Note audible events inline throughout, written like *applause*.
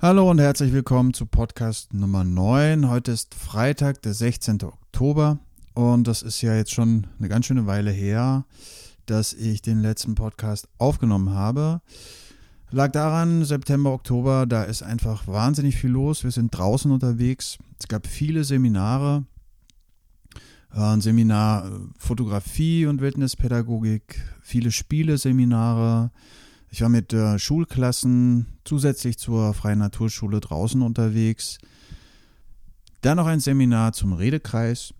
Hallo und herzlich willkommen zu Podcast Nummer 9. Heute ist Freitag, der 16. Oktober und das ist ja jetzt schon eine ganz schöne Weile her, dass ich den letzten Podcast aufgenommen habe. Lag daran, September, Oktober, da ist einfach wahnsinnig viel los. Wir sind draußen unterwegs. Es gab viele Seminare. Äh, ein Seminar äh, Fotografie und Wildnispädagogik, viele Spieleseminare, ich war mit äh, Schulklassen zusätzlich zur Freien Naturschule draußen unterwegs. Dann noch ein Seminar zum Redekreis.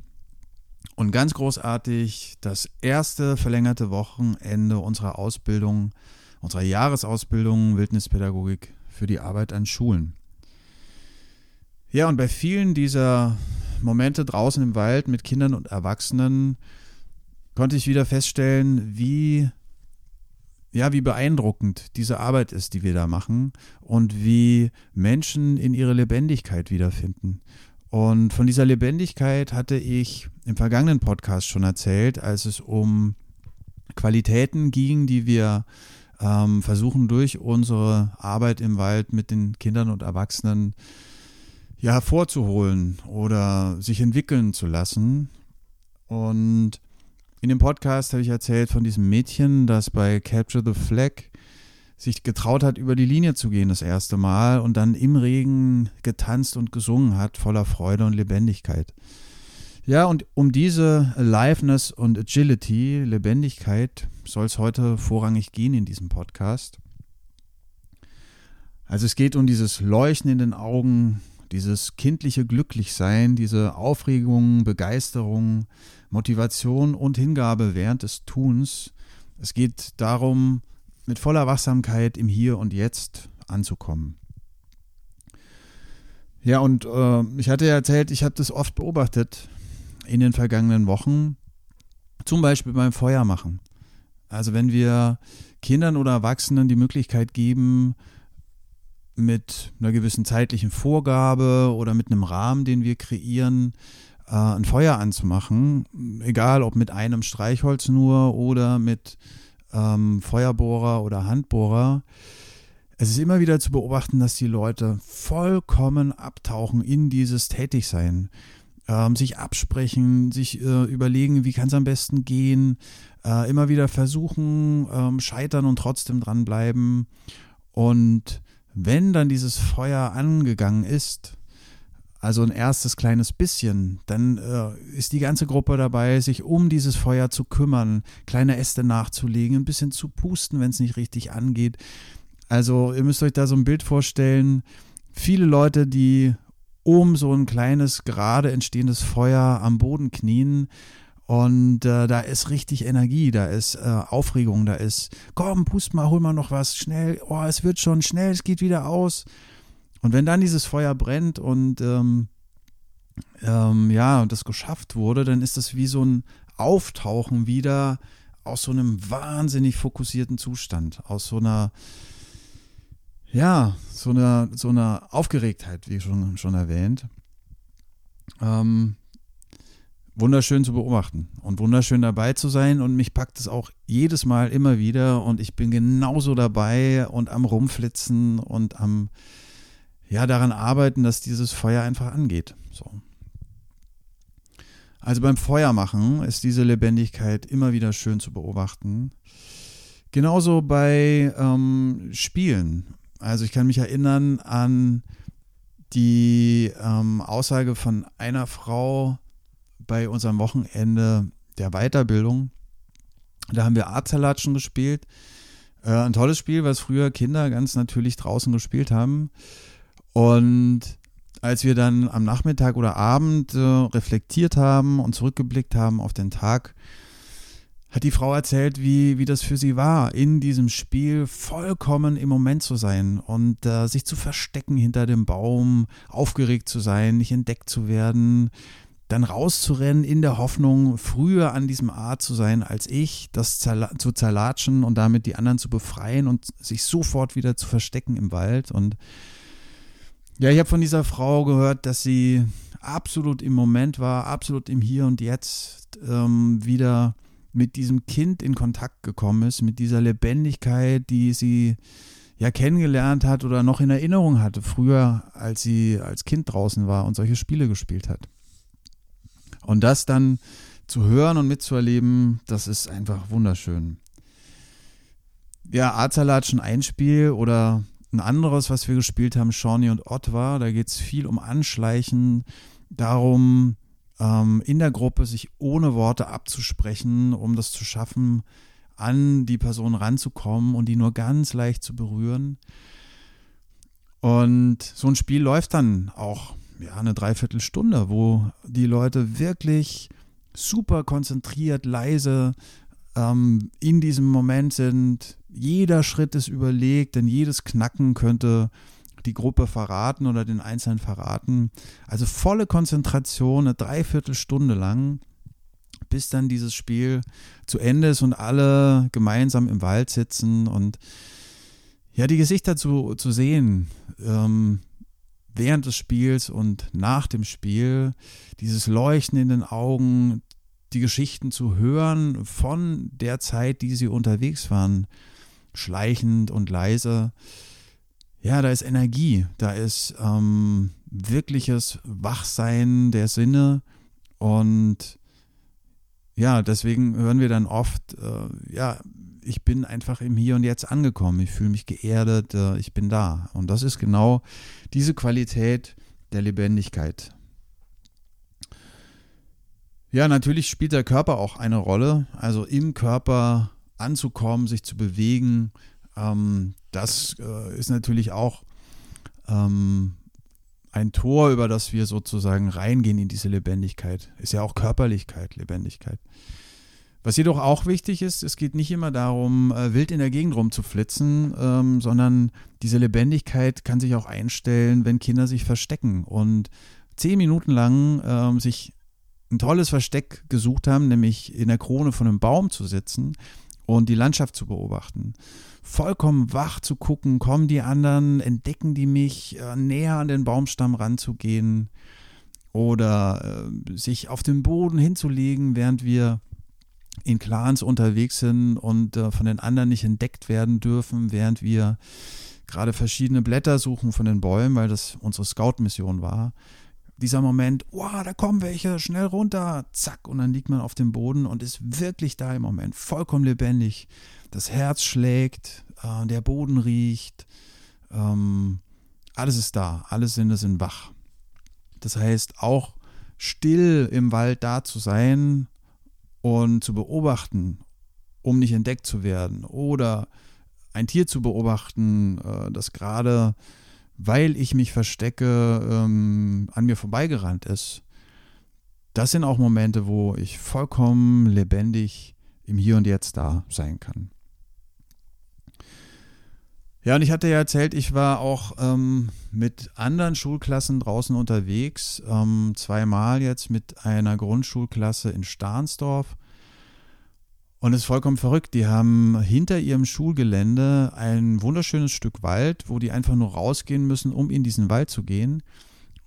Und ganz großartig das erste verlängerte Wochenende unserer Ausbildung, unserer Jahresausbildung Wildnispädagogik für die Arbeit an Schulen. Ja, und bei vielen dieser Momente draußen im Wald mit Kindern und Erwachsenen konnte ich wieder feststellen, wie ja, wie beeindruckend diese Arbeit ist, die wir da machen und wie Menschen in ihre Lebendigkeit wiederfinden. Und von dieser Lebendigkeit hatte ich im vergangenen Podcast schon erzählt, als es um Qualitäten ging, die wir ähm, versuchen durch unsere Arbeit im Wald mit den Kindern und Erwachsenen ja hervorzuholen oder sich entwickeln zu lassen. Und in dem Podcast habe ich erzählt von diesem Mädchen, das bei Capture the Flag sich getraut hat, über die Linie zu gehen das erste Mal und dann im Regen getanzt und gesungen hat, voller Freude und Lebendigkeit. Ja, und um diese Aliveness und Agility, Lebendigkeit, soll es heute vorrangig gehen in diesem Podcast. Also es geht um dieses Leuchten in den Augen, dieses kindliche Glücklichsein, diese Aufregung, Begeisterung, Motivation und Hingabe während des Tuns. Es geht darum, mit voller Wachsamkeit im Hier und Jetzt anzukommen. Ja, und äh, ich hatte ja erzählt, ich habe das oft beobachtet in den vergangenen Wochen, zum Beispiel beim Feuermachen. Also wenn wir Kindern oder Erwachsenen die Möglichkeit geben, mit einer gewissen zeitlichen Vorgabe oder mit einem Rahmen, den wir kreieren, äh, ein Feuer anzumachen, egal ob mit einem Streichholz nur oder mit ähm, Feuerbohrer oder Handbohrer. Es ist immer wieder zu beobachten, dass die Leute vollkommen abtauchen in dieses Tätigsein, ähm, sich absprechen, sich äh, überlegen, wie kann es am besten gehen, äh, immer wieder versuchen, ähm, scheitern und trotzdem dranbleiben. Und wenn dann dieses Feuer angegangen ist, also ein erstes kleines bisschen, dann äh, ist die ganze Gruppe dabei, sich um dieses Feuer zu kümmern, kleine Äste nachzulegen, ein bisschen zu pusten, wenn es nicht richtig angeht. Also ihr müsst euch da so ein Bild vorstellen, viele Leute, die um so ein kleines, gerade entstehendes Feuer am Boden knien und äh, da ist richtig Energie, da ist äh, Aufregung, da ist, komm, pust mal, hol mal noch was, schnell, oh, es wird schon schnell, es geht wieder aus. Und wenn dann dieses Feuer brennt und ähm, ähm, ja, und das geschafft wurde, dann ist das wie so ein Auftauchen wieder aus so einem wahnsinnig fokussierten Zustand, aus so einer, ja, so einer, so einer Aufgeregtheit, wie schon, schon erwähnt. Ähm, wunderschön zu beobachten und wunderschön dabei zu sein und mich packt es auch jedes Mal immer wieder und ich bin genauso dabei und am rumflitzen und am ja daran arbeiten, dass dieses Feuer einfach angeht. So. Also beim Feuermachen ist diese Lebendigkeit immer wieder schön zu beobachten. Genauso bei ähm, Spielen. Also ich kann mich erinnern an die ähm, Aussage von einer Frau, bei unserem Wochenende der Weiterbildung. Da haben wir Artsalatschen gespielt. Äh, ein tolles Spiel, was früher Kinder ganz natürlich draußen gespielt haben. Und als wir dann am Nachmittag oder Abend äh, reflektiert haben und zurückgeblickt haben auf den Tag, hat die Frau erzählt, wie, wie das für sie war, in diesem Spiel vollkommen im Moment zu sein und äh, sich zu verstecken hinter dem Baum, aufgeregt zu sein, nicht entdeckt zu werden, dann rauszurennen in der Hoffnung, früher an diesem Art zu sein als ich, das zu zerlatschen und damit die anderen zu befreien und sich sofort wieder zu verstecken im Wald. Und ja, ich habe von dieser Frau gehört, dass sie absolut im Moment war, absolut im Hier und Jetzt ähm, wieder mit diesem Kind in Kontakt gekommen ist, mit dieser Lebendigkeit, die sie ja kennengelernt hat oder noch in Erinnerung hatte, früher, als sie als Kind draußen war und solche Spiele gespielt hat. Und das dann zu hören und mitzuerleben, das ist einfach wunderschön. Ja, Artsalat schon ein Spiel oder ein anderes, was wir gespielt haben, Shawnee und Ottawa. Da geht es viel um Anschleichen, darum, ähm, in der Gruppe sich ohne Worte abzusprechen, um das zu schaffen, an die Person ranzukommen und die nur ganz leicht zu berühren. Und so ein Spiel läuft dann auch ja, eine Dreiviertelstunde, wo die Leute wirklich super konzentriert, leise ähm, in diesem Moment sind. Jeder Schritt ist überlegt, denn jedes Knacken könnte die Gruppe verraten oder den Einzelnen verraten. Also volle Konzentration, eine Dreiviertelstunde lang bis dann dieses Spiel zu Ende ist und alle gemeinsam im Wald sitzen und ja, die Gesichter zu, zu sehen ähm, während des Spiels und nach dem Spiel, dieses Leuchten in den Augen, die Geschichten zu hören von der Zeit, die sie unterwegs waren, schleichend und leise. Ja, da ist Energie, da ist ähm, wirkliches Wachsein der Sinne und ja, deswegen hören wir dann oft, äh, ja, ich bin einfach im Hier und Jetzt angekommen, ich fühle mich geerdet, äh, ich bin da. Und das ist genau diese Qualität der Lebendigkeit. Ja, natürlich spielt der Körper auch eine Rolle. Also im Körper anzukommen, sich zu bewegen, ähm, das äh, ist natürlich auch ähm, ein Tor, über das wir sozusagen reingehen in diese Lebendigkeit. Ist ja auch Körperlichkeit, Lebendigkeit. Was jedoch auch wichtig ist, es geht nicht immer darum, äh, wild in der Gegend rumzuflitzen, ähm, sondern diese Lebendigkeit kann sich auch einstellen, wenn Kinder sich verstecken und zehn Minuten lang ähm, sich ein tolles Versteck gesucht haben, nämlich in der Krone von einem Baum zu sitzen und die Landschaft zu beobachten. Vollkommen wach zu gucken, kommen die anderen, entdecken die mich, äh, näher an den Baumstamm ranzugehen oder äh, sich auf den Boden hinzulegen, während wir in Clans unterwegs sind und äh, von den anderen nicht entdeckt werden dürfen, während wir gerade verschiedene Blätter suchen von den Bäumen, weil das unsere Scout-Mission war dieser Moment, wow, da kommen welche, schnell runter, zack, und dann liegt man auf dem Boden und ist wirklich da im Moment, vollkommen lebendig. Das Herz schlägt, äh, der Boden riecht, ähm, alles ist da, alle Sinne sind wach. Das heißt, auch still im Wald da zu sein und zu beobachten, um nicht entdeckt zu werden, oder ein Tier zu beobachten, äh, das gerade weil ich mich verstecke, ähm, an mir vorbeigerannt ist. Das sind auch Momente, wo ich vollkommen lebendig im Hier und Jetzt da sein kann. Ja, und ich hatte ja erzählt, ich war auch ähm, mit anderen Schulklassen draußen unterwegs, ähm, zweimal jetzt mit einer Grundschulklasse in Stahnsdorf und es ist vollkommen verrückt. Die haben hinter ihrem Schulgelände ein wunderschönes Stück Wald, wo die einfach nur rausgehen müssen, um in diesen Wald zu gehen.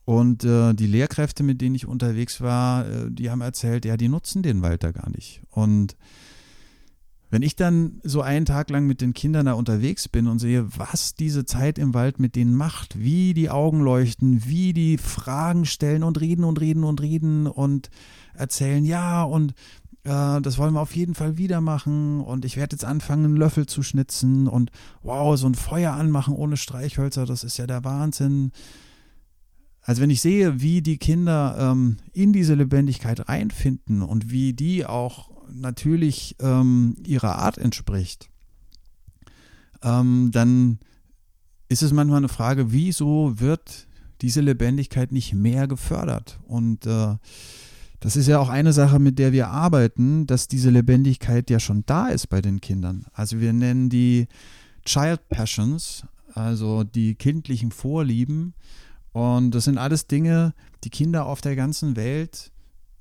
Und äh, die Lehrkräfte, mit denen ich unterwegs war, äh, die haben erzählt, ja, die nutzen den Wald da gar nicht. Und wenn ich dann so einen Tag lang mit den Kindern da unterwegs bin und sehe, was diese Zeit im Wald mit denen macht, wie die Augen leuchten, wie die Fragen stellen und reden und reden und reden und erzählen, ja, und äh, das wollen wir auf jeden Fall wieder machen und ich werde jetzt anfangen, einen Löffel zu schnitzen und wow, so ein Feuer anmachen ohne Streichhölzer, das ist ja der Wahnsinn. Also wenn ich sehe, wie die Kinder ähm, in diese Lebendigkeit reinfinden und wie die auch natürlich ähm, ihrer Art entspricht, ähm, dann ist es manchmal eine Frage, wieso wird diese Lebendigkeit nicht mehr gefördert? Und äh, das ist ja auch eine Sache, mit der wir arbeiten, dass diese Lebendigkeit ja schon da ist bei den Kindern. Also wir nennen die Child Passions, also die kindlichen Vorlieben. Und das sind alles Dinge, die Kinder auf der ganzen Welt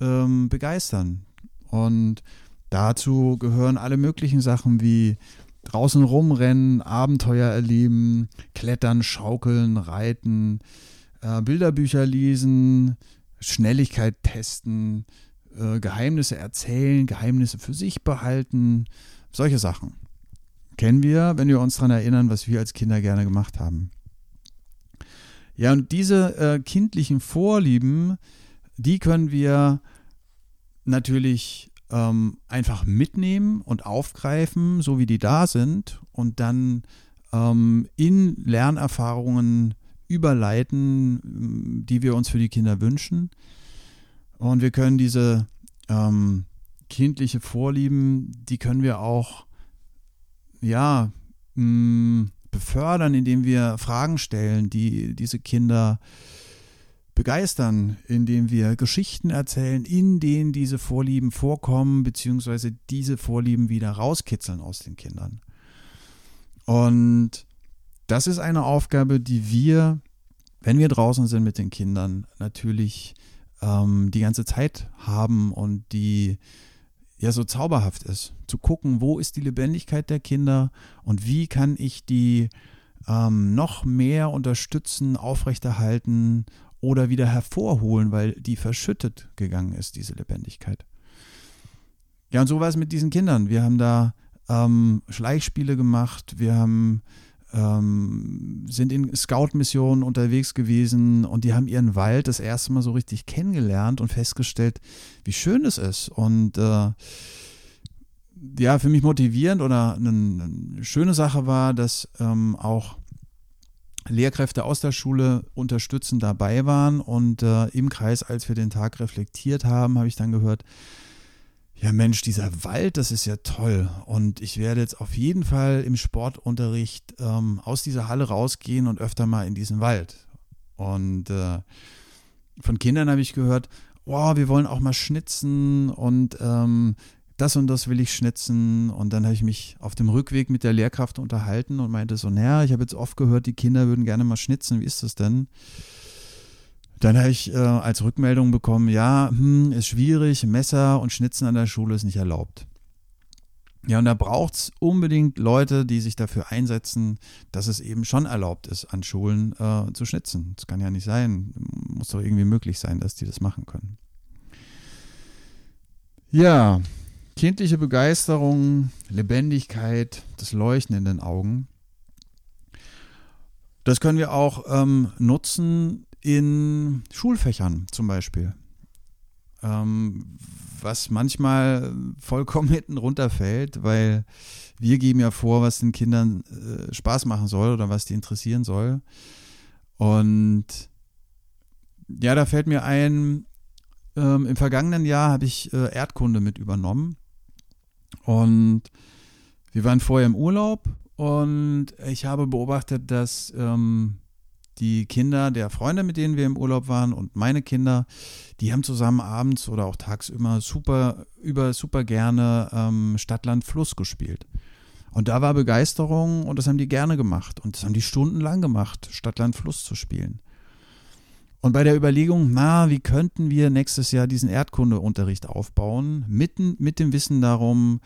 ähm, begeistern. Und dazu gehören alle möglichen Sachen wie draußen rumrennen, Abenteuer erleben, klettern, schaukeln, reiten, äh, Bilderbücher lesen, Schnelligkeit testen, äh, Geheimnisse erzählen, Geheimnisse für sich behalten, solche Sachen. kennen wir, wenn wir uns daran erinnern, was wir als Kinder gerne gemacht haben. Ja, und diese äh, kindlichen Vorlieben, die können wir natürlich ähm, einfach mitnehmen und aufgreifen, so wie die da sind, und dann ähm, in Lernerfahrungen überleiten, die wir uns für die Kinder wünschen. Und wir können diese ähm, kindliche Vorlieben, die können wir auch, ja, mh, mm, befördern, indem wir Fragen stellen, die diese Kinder begeistern, indem wir Geschichten erzählen, in denen diese Vorlieben vorkommen, beziehungsweise diese Vorlieben wieder rauskitzeln aus den Kindern. Und das ist eine Aufgabe, die wir, wenn wir draußen sind mit den Kindern, natürlich ähm, die ganze Zeit haben und die ja so zauberhaft ist. Zu gucken, wo ist die Lebendigkeit der Kinder und wie kann ich die ähm, noch mehr unterstützen, aufrechterhalten oder wieder hervorholen, weil die verschüttet gegangen ist, diese Lebendigkeit. Ja, und so war es mit diesen Kindern. Wir haben da ähm, Schleichspiele gemacht, wir haben ähm, sind in Scout-Missionen unterwegs gewesen und die haben ihren Wald das erste Mal so richtig kennengelernt und festgestellt, wie schön es ist. Und äh, ja, für mich motivierend oder eine, eine schöne Sache war, dass ähm, auch Lehrkräfte aus der Schule unterstützend dabei waren und äh, im Kreis, als wir den Tag reflektiert haben, habe ich dann gehört, ja Mensch, dieser Wald, das ist ja toll. Und ich werde jetzt auf jeden Fall im Sportunterricht ähm, aus dieser Halle rausgehen und öfter mal in diesen Wald. Und äh, von Kindern habe ich gehört, wow, wir wollen auch mal schnitzen und ähm, das und das will ich schnitzen. Und dann habe ich mich auf dem Rückweg mit der Lehrkraft unterhalten und meinte so, naja, ich habe jetzt oft gehört, die Kinder würden gerne mal schnitzen. Wie ist das denn? Dann habe ich äh, als Rückmeldung bekommen, ja, hm, ist schwierig, Messer und Schnitzen an der Schule ist nicht erlaubt. Ja, und da braucht es unbedingt Leute, die sich dafür einsetzen, dass es eben schon erlaubt ist, an Schulen äh, zu schnitzen. Das kann ja nicht sein. Muss doch irgendwie möglich sein, dass die das machen können. Ja, kindliche Begeisterung, Lebendigkeit, das Leuchten in den Augen. Das können wir auch ähm, nutzen, in Schulfächern zum Beispiel. Ähm, was manchmal vollkommen *laughs* hinten runterfällt, weil wir geben ja vor, was den Kindern äh, Spaß machen soll oder was die interessieren soll. Und ja, da fällt mir ein, ähm, im vergangenen Jahr habe ich äh, Erdkunde mit übernommen. Und wir waren vorher im Urlaub und ich habe beobachtet, dass ähm, die Kinder der Freunde, mit denen wir im Urlaub waren und meine Kinder, die haben zusammen abends oder auch tagsüber super, über super gerne ähm, Stadtland Fluss gespielt. Und da war Begeisterung und das haben die gerne gemacht. Und das haben die stundenlang gemacht, Stadtland Fluss zu spielen. Und bei der Überlegung, na, wie könnten wir nächstes Jahr diesen Erdkundeunterricht aufbauen, mitten mit dem Wissen darum,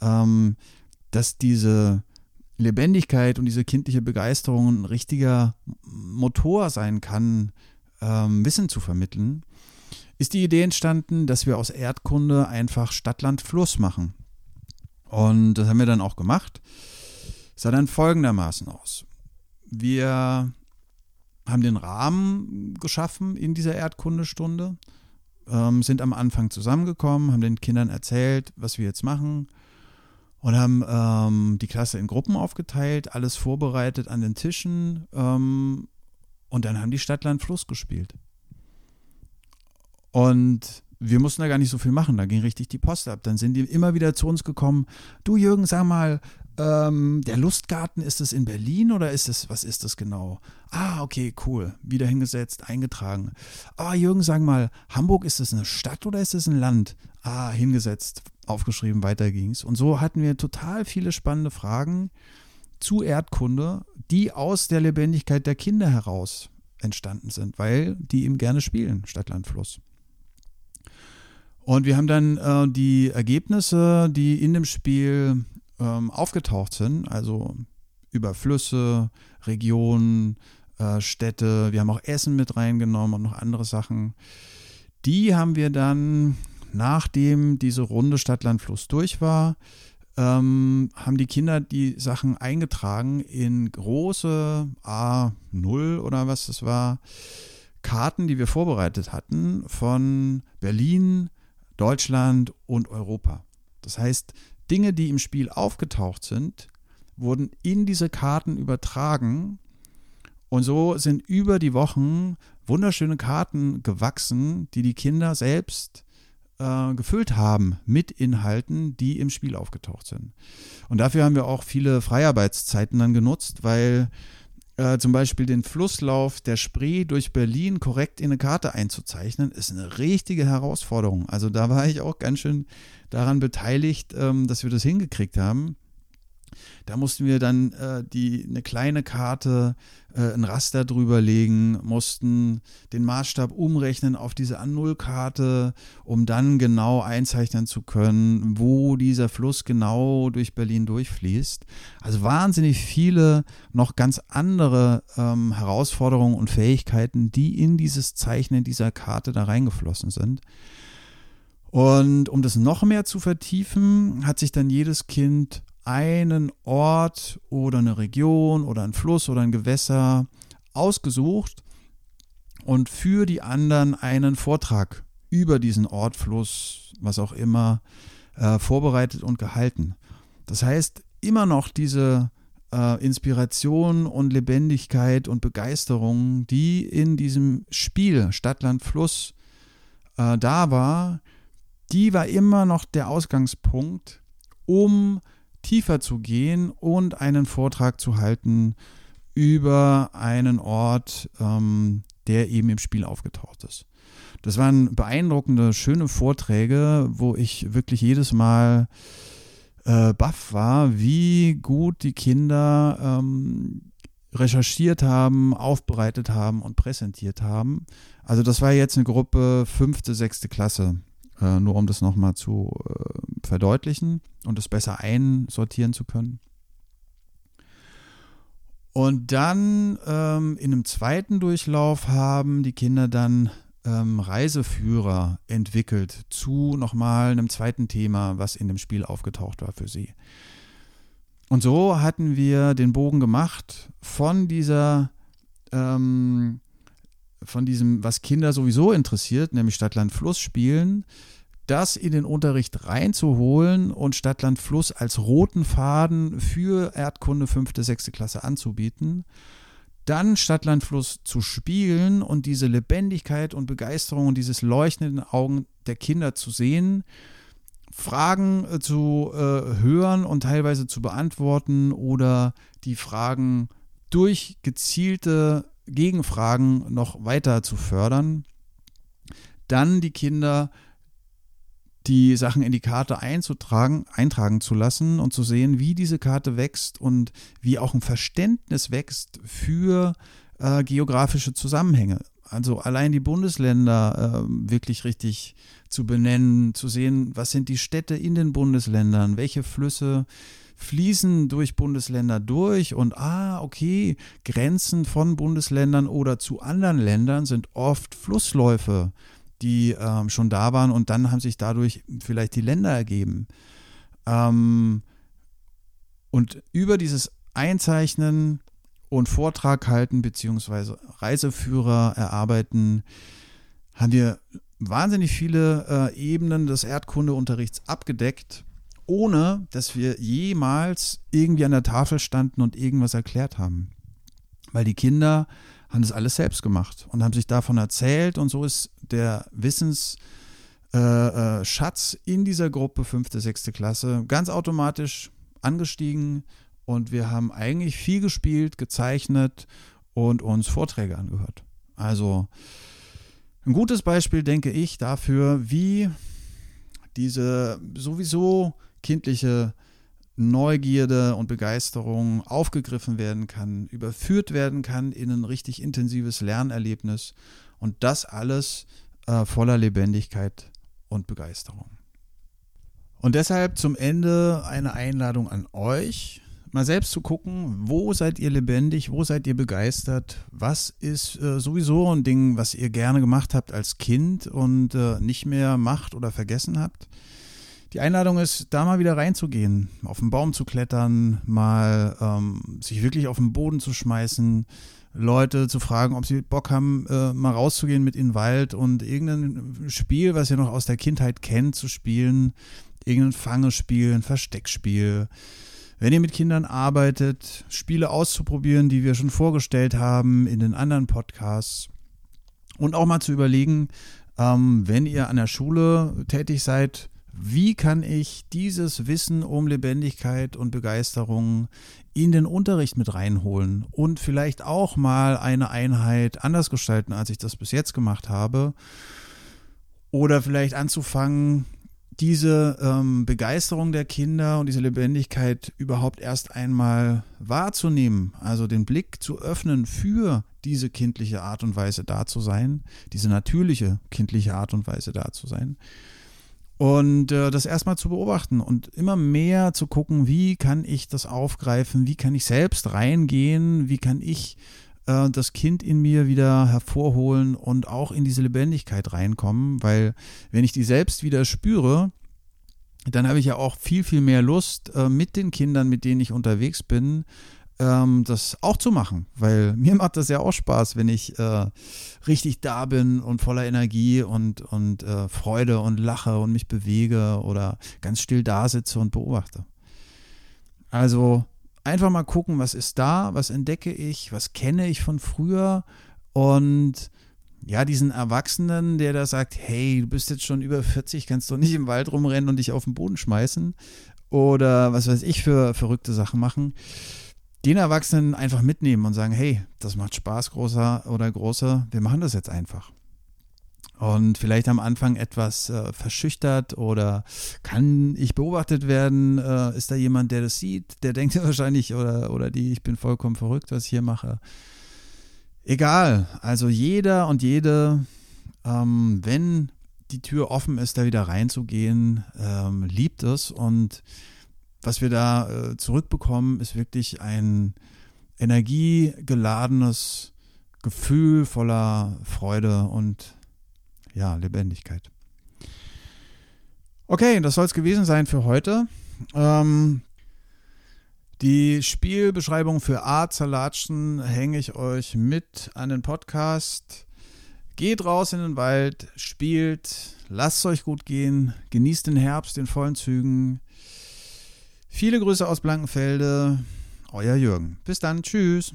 ähm, dass diese Lebendigkeit und diese kindliche Begeisterung ein richtiger Motor sein kann, ähm, Wissen zu vermitteln, ist die Idee entstanden, dass wir aus Erdkunde einfach Stadtland Fluss machen. Und das haben wir dann auch gemacht. Es sah dann folgendermaßen aus. Wir haben den Rahmen geschaffen in dieser Erdkundestunde, ähm, sind am Anfang zusammengekommen, haben den Kindern erzählt, was wir jetzt machen, und haben ähm, die Klasse in Gruppen aufgeteilt, alles vorbereitet an den Tischen ähm, und dann haben die Stadtland Fluss gespielt. Und wir mussten da gar nicht so viel machen, da ging richtig die Post ab. Dann sind die immer wieder zu uns gekommen. Du Jürgen, sag mal, ähm, der Lustgarten, ist es in Berlin oder ist es, was ist das genau? Ah, okay, cool. Wieder hingesetzt, eingetragen. Ah, Jürgen, sag mal, Hamburg, ist es eine Stadt oder ist es ein Land? Ah, hingesetzt, aufgeschrieben, weiter ging's. Und so hatten wir total viele spannende Fragen zu Erdkunde, die aus der Lebendigkeit der Kinder heraus entstanden sind, weil die eben gerne spielen, Stadt, Land, Fluss. Und wir haben dann äh, die Ergebnisse, die in dem Spiel ähm, aufgetaucht sind, also über Flüsse, Regionen, äh, Städte, wir haben auch Essen mit reingenommen und noch andere Sachen. Die haben wir dann nachdem diese Runde Stadt, Land, Fluss durch war, ähm, haben die Kinder die Sachen eingetragen in große A0 oder was das war, Karten, die wir vorbereitet hatten von Berlin, Deutschland und Europa. Das heißt, Dinge, die im Spiel aufgetaucht sind, wurden in diese Karten übertragen und so sind über die Wochen wunderschöne Karten gewachsen, die die Kinder selbst äh, gefüllt haben mit Inhalten, die im Spiel aufgetaucht sind. Und dafür haben wir auch viele Freiarbeitszeiten dann genutzt, weil äh, zum Beispiel den Flusslauf der Spree durch Berlin korrekt in eine Karte einzuzeichnen, ist eine richtige Herausforderung. Also da war ich auch ganz schön daran beteiligt, ähm, dass wir das hingekriegt haben. Da mussten wir dann äh, die, eine kleine Karte, äh, ein Raster drüber legen, mussten den Maßstab umrechnen auf diese A0-Karte, um dann genau einzeichnen zu können, wo dieser Fluss genau durch Berlin durchfließt. Also wahnsinnig viele noch ganz andere ähm, Herausforderungen und Fähigkeiten, die in dieses Zeichnen dieser Karte da reingeflossen sind. Und um das noch mehr zu vertiefen, hat sich dann jedes Kind einen Ort oder eine Region oder ein Fluss oder ein Gewässer ausgesucht und für die anderen einen Vortrag über diesen Ort, Fluss, was auch immer, äh, vorbereitet und gehalten. Das heißt, immer noch diese äh, Inspiration und Lebendigkeit und Begeisterung, die in diesem Spiel Stadtland Fluss äh, da war, die war immer noch der Ausgangspunkt, um tiefer zu gehen und einen Vortrag zu halten über einen Ort, ähm, der eben im Spiel aufgetaucht ist. Das waren beeindruckende, schöne Vorträge, wo ich wirklich jedes Mal äh, baff war, wie gut die Kinder ähm, recherchiert haben, aufbereitet haben und präsentiert haben. Also das war jetzt eine Gruppe fünfte, sechste Klasse. Äh, nur um das nochmal zu äh, verdeutlichen und es besser einsortieren zu können. Und dann ähm, in einem zweiten Durchlauf haben die Kinder dann ähm, Reiseführer entwickelt zu nochmal einem zweiten Thema, was in dem Spiel aufgetaucht war für sie. Und so hatten wir den Bogen gemacht von dieser ähm, von diesem, was Kinder sowieso interessiert, nämlich Stadtland Fluss spielen, das in den Unterricht reinzuholen und Stadtland Fluss als roten Faden für Erdkunde 5., 6. Klasse anzubieten. Dann Stadtland Fluss zu spielen und diese Lebendigkeit und Begeisterung und dieses Leuchten in den Augen der Kinder zu sehen, Fragen äh, zu äh, hören und teilweise zu beantworten oder die Fragen durch gezielte Gegenfragen noch weiter zu fördern. Dann die Kinder die Sachen in die Karte einzutragen, eintragen zu lassen und zu sehen, wie diese Karte wächst und wie auch ein Verständnis wächst für äh, geografische Zusammenhänge. Also allein die Bundesländer äh, wirklich richtig zu benennen, zu sehen, was sind die Städte in den Bundesländern, welche Flüsse fließen durch Bundesländer durch und ah, okay, Grenzen von Bundesländern oder zu anderen Ländern sind oft Flussläufe, die ähm, schon da waren und dann haben sich dadurch vielleicht die Länder ergeben. Ähm, und über dieses Einzeichnen und Vortrag halten beziehungsweise Reiseführer erarbeiten, haben wir wahnsinnig viele äh, Ebenen des Erdkundeunterrichts abgedeckt ohne dass wir jemals irgendwie an der Tafel standen und irgendwas erklärt haben. Weil die Kinder haben das alles selbst gemacht und haben sich davon erzählt und so ist der Wissensschatz äh, äh, in dieser Gruppe fünfte, sechste Klasse ganz automatisch angestiegen und wir haben eigentlich viel gespielt, gezeichnet und uns Vorträge angehört. Also ein gutes Beispiel, denke ich, dafür, wie diese sowieso kindliche Neugierde und Begeisterung aufgegriffen werden kann, überführt werden kann in ein richtig intensives Lernerlebnis und das alles äh, voller Lebendigkeit und Begeisterung. Und deshalb zum Ende eine Einladung an euch, mal selbst zu gucken, wo seid ihr lebendig, wo seid ihr begeistert, was ist äh, sowieso ein Ding, was ihr gerne gemacht habt als Kind und äh, nicht mehr macht oder vergessen habt Die Einladung ist, da mal wieder reinzugehen, auf den Baum zu klettern, mal ähm, sich wirklich auf den Boden zu schmeißen, Leute zu fragen, ob sie Bock haben, äh, mal rauszugehen mit in den Wald und irgendein Spiel, was ihr noch aus der Kindheit kennt, zu spielen. Irgendein Fangespiel, ein Versteckspiel. Wenn ihr mit Kindern arbeitet, Spiele auszuprobieren, die wir schon vorgestellt haben in den anderen Podcasts. Und auch mal zu überlegen, ähm, wenn ihr an der Schule tätig seid, wie kann ich dieses Wissen um Lebendigkeit und Begeisterung in den Unterricht mit reinholen und vielleicht auch mal eine Einheit anders gestalten, als ich das bis jetzt gemacht habe. Oder vielleicht anzufangen, diese ähm, Begeisterung der Kinder und diese Lebendigkeit überhaupt erst einmal wahrzunehmen, also den Blick zu öffnen für diese kindliche Art und Weise da zu sein, diese natürliche kindliche Art und Weise da zu sein. Und äh, das erstmal zu beobachten und immer mehr zu gucken, wie kann ich das aufgreifen, wie kann ich selbst reingehen, wie kann ich äh, das Kind in mir wieder hervorholen und auch in diese Lebendigkeit reinkommen, weil wenn ich die selbst wieder spüre, dann habe ich ja auch viel, viel mehr Lust, äh, mit den Kindern, mit denen ich unterwegs bin, ähm, das auch zu machen, weil *laughs* mir macht das ja auch Spaß, wenn ich äh, richtig da bin und voller Energie und, und äh, Freude und lache und mich bewege oder ganz still da sitze und beobachte. Also einfach mal gucken, was ist da, was entdecke ich, was kenne ich von früher und ja, diesen Erwachsenen, der da sagt, hey, du bist jetzt schon über 40, kannst doch nicht im Wald rumrennen und dich auf den Boden schmeißen oder was weiß ich für verrückte Sachen machen den Erwachsenen einfach mitnehmen und sagen, hey, das macht Spaß, großer oder großer, wir machen das jetzt einfach. Und vielleicht am Anfang etwas äh, verschüchtert oder kann ich beobachtet werden? Äh, ist da jemand, der das sieht? Der denkt *laughs* wahrscheinlich oder, oder die, ich bin vollkommen verrückt, was ich hier mache. Egal, also jeder und jede, ähm, wenn die Tür offen ist, da wieder reinzugehen, ähm, liebt es und was wir da äh, zurückbekommen, ist wirklich ein energiegeladenes Gefühl voller Freude und ja, Lebendigkeit. Okay, das soll es gewesen sein für heute. Ähm, die Spielbeschreibung für A-Salatschen hänge ich euch mit an den Podcast. Geht raus in den Wald, spielt, lasst es euch gut gehen, genießt den Herbst in vollen Zügen. Viele Grüße aus Blankenfelde. Euer Jürgen. Bis dann. Tschüss.